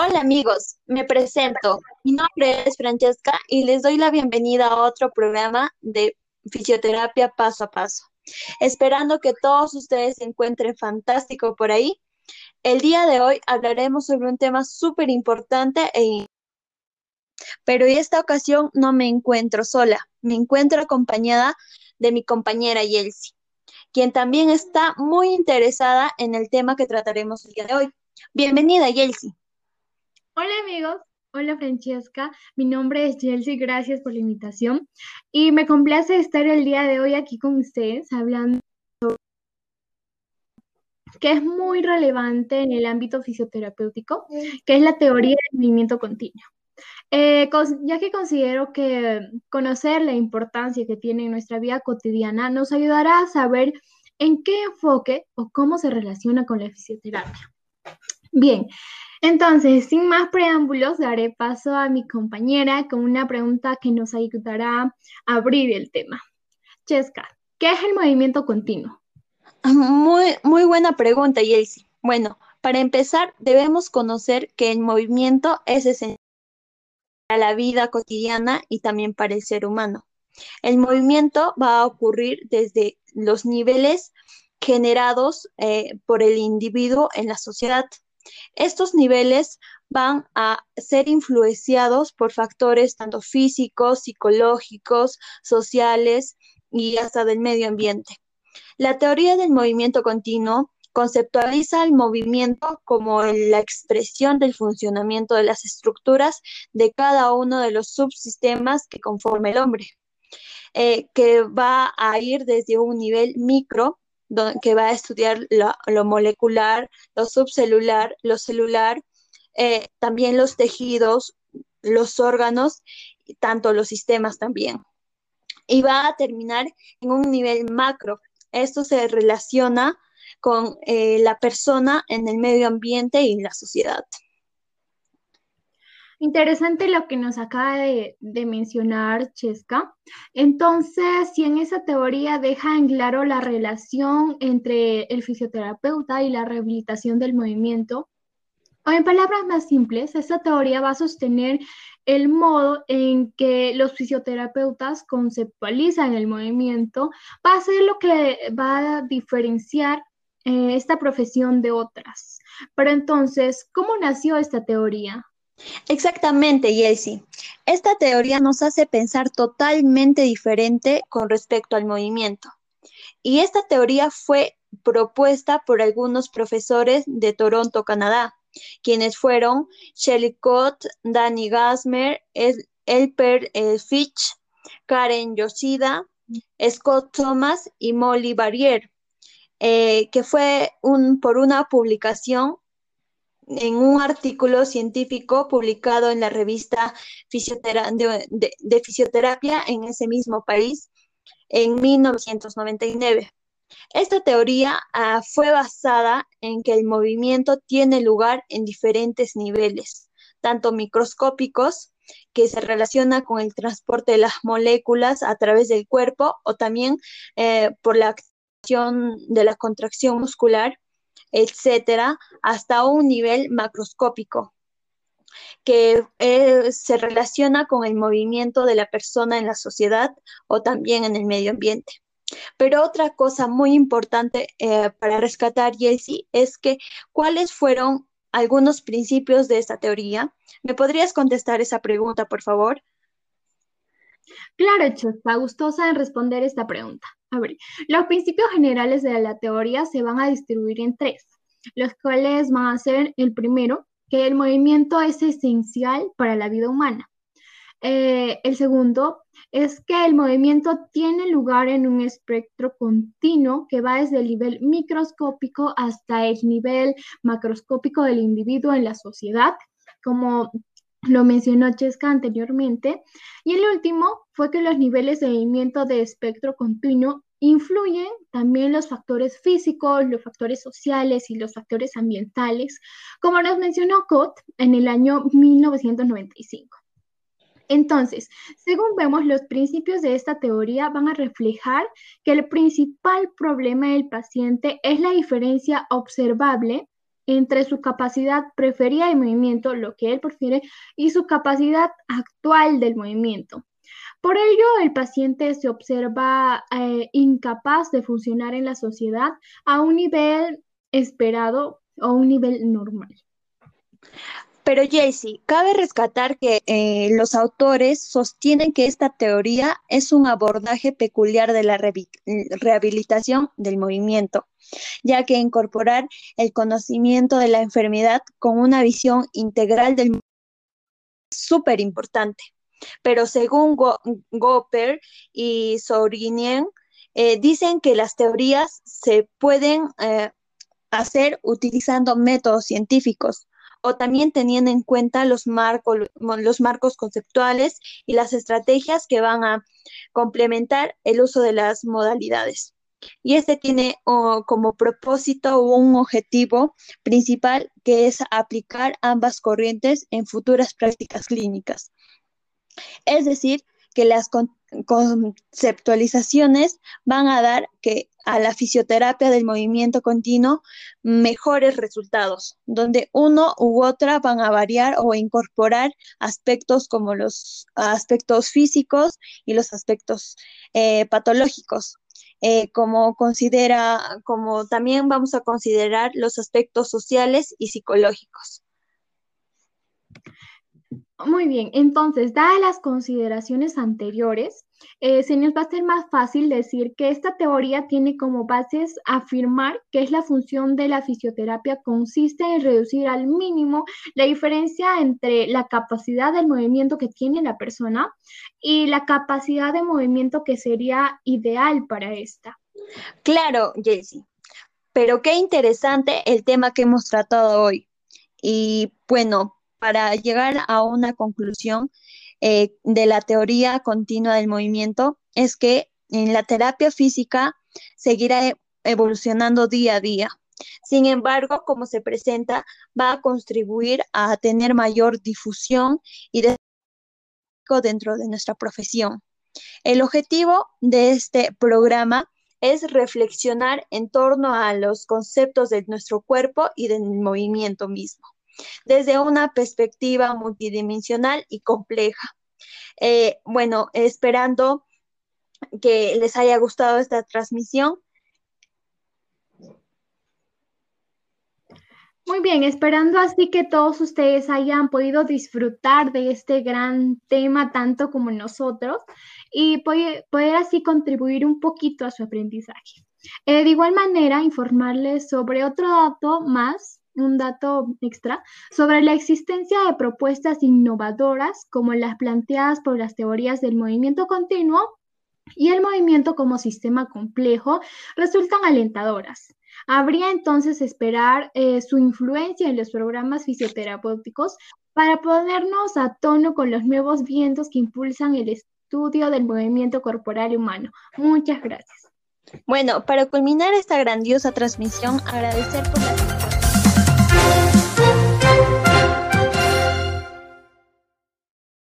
Hola amigos, me presento. Mi nombre es Francesca y les doy la bienvenida a otro programa de fisioterapia paso a paso. Esperando que todos ustedes se encuentren fantástico por ahí. El día de hoy hablaremos sobre un tema súper importante e pero en esta ocasión no me encuentro sola, me encuentro acompañada de mi compañera Yelsi, quien también está muy interesada en el tema que trataremos el día de hoy. Bienvenida, Yelsi. Hola amigos, hola Francesca, mi nombre es Yelsi, gracias por la invitación y me complace estar el día de hoy aquí con ustedes hablando sobre que es muy relevante en el ámbito fisioterapéutico, que es la teoría del movimiento continuo. Eh, ya que considero que conocer la importancia que tiene en nuestra vida cotidiana nos ayudará a saber en qué enfoque o cómo se relaciona con la fisioterapia. Bien, entonces, sin más preámbulos, daré paso a mi compañera con una pregunta que nos ayudará a abrir el tema. Chesca, ¿qué es el movimiento continuo? Muy, muy buena pregunta, Yelsi. Bueno, para empezar, debemos conocer que el movimiento es esencial para la vida cotidiana y también para el ser humano. El movimiento va a ocurrir desde los niveles generados eh, por el individuo en la sociedad. Estos niveles van a ser influenciados por factores tanto físicos, psicológicos, sociales y hasta del medio ambiente. La teoría del movimiento continuo conceptualiza el movimiento como la expresión del funcionamiento de las estructuras de cada uno de los subsistemas que conforma el hombre, eh, que va a ir desde un nivel micro, que va a estudiar lo, molecular, lo subcelular, lo celular, eh, también los tejidos, los órganos, tanto los sistemas también. Y va a terminar en un nivel macro. Esto se relaciona con eh, la persona en el medio ambiente y la sociedad. Interesante lo que nos acaba de, mencionar Chesca. Entonces, si en esa teoría deja en claro la relación entre el fisioterapeuta y la rehabilitación del movimiento, o en palabras más simples, esa teoría va a sostener el modo en que los fisioterapeutas conceptualizan el movimiento, va a ser lo que va a diferenciar eh, esta profesión de otras. Pero entonces, ¿cómo nació esta teoría? Exactamente, Jessie. Esta teoría nos hace pensar totalmente diferente con respecto al movimiento. Y esta teoría fue propuesta por algunos profesores de Toronto, Canadá, quienes fueron Shelly-Cott, Danny Gasmer, Elper eh, Fitch, Karen Yoshida, Scott Thomas y Molly Barrier, eh, que fue un, por una publicación en un artículo científico publicado en la revista de, fisioterapia en ese mismo país en 1999. Esta teoría ah, fue basada en que el movimiento tiene lugar en diferentes niveles, tanto microscópicos, que se relaciona con el transporte de las moléculas a través del cuerpo, o también eh, por la de la contracción muscular, etcétera, hasta un nivel macroscópico que eh, se relaciona con el movimiento de la persona en la sociedad o también en el medio ambiente. Pero otra cosa muy importante eh, para rescatar, Jessie, es que cuáles fueron algunos principios de esta teoría. ¿Me podrías contestar esa pregunta, por favor? Claro, está gustosa en responder esta pregunta. A ver, los principios generales de la teoría se van a distribuir en tres, los cuales van a ser el primero, que el movimiento es esencial para la vida humana. Eh, el segundo es que el movimiento tiene lugar en un espectro continuo que va desde el nivel microscópico hasta el nivel macroscópico del individuo en la sociedad, como lo mencionó Chesca anteriormente. Y el último fue que los niveles de movimiento de espectro continuo influyen también los factores físicos, los factores sociales y los factores ambientales, como nos mencionó Cott en el año 1995. Entonces, según vemos, los principios de esta teoría van a reflejar que el principal problema del paciente es la diferencia observable entre su capacidad preferida de movimiento, lo que él prefiere, y su capacidad actual del movimiento. Por ello, el paciente se observa eh, incapaz de funcionar en la sociedad a un nivel esperado o un nivel normal. Pero Jesse, cabe rescatar que eh, los autores sostienen que esta teoría es un abordaje peculiar de la rehabilitación del movimiento, ya que incorporar el conocimiento de la enfermedad con una visión integral del movimiento es súper importante. Pero según Gopper y Sorinien, eh, dicen que las teorías se pueden eh, hacer utilizando métodos científicos o también teniendo en cuenta los, marcos, los marcos conceptuales y las estrategias que van a complementar el uso de las modalidades. Y este tiene como propósito o un objetivo principal que es aplicar ambas corrientes en futuras prácticas clínicas. Es decir, que las conceptualizaciones van a dar que a la fisioterapia del movimiento continuo mejores resultados, donde uno u otra van a variar o incorporar aspectos como los aspectos físicos y los aspectos eh, patológicos. Eh, como considera, como también vamos a considerar los aspectos sociales y psicológicos. Muy bien, entonces, dadas las consideraciones anteriores, eh, se nos va a hacer más fácil decir que esta teoría tiene como bases afirmar que es la función de la fisioterapia consiste en reducir al mínimo la diferencia entre la capacidad del movimiento que tiene la persona y la capacidad de movimiento que sería ideal para esta. Claro, Jessie, pero qué interesante el tema que hemos tratado hoy. Y bueno, para llegar a una conclusión eh, de la teoría continua del movimiento es que en la terapia física seguirá e-, evolucionando día a día. Sin embargo, como se presenta, va a contribuir a tener mayor difusión y dentro de nuestra profesión. El objetivo de este programa es reflexionar en torno a los conceptos de nuestro cuerpo y del movimiento mismo desde una perspectiva multidimensional y compleja. Eh, bueno, esperando que les haya gustado esta transmisión. Muy bien, esperando así que todos ustedes hayan podido disfrutar de este gran tema tanto como nosotros y poder, así contribuir un poquito a su aprendizaje. Eh, de igual manera, informarles sobre otro dato más un dato extra sobre la existencia de propuestas innovadoras como las planteadas por las teorías del movimiento continuo y el movimiento como sistema complejo resultan alentadoras. Habría entonces esperar eh, su influencia en los programas fisioterapéuticos para ponernos a tono con los nuevos vientos que impulsan el estudio del movimiento corporal humano. Muchas gracias. Bueno, para culminar esta grandiosa transmisión, agradecer por la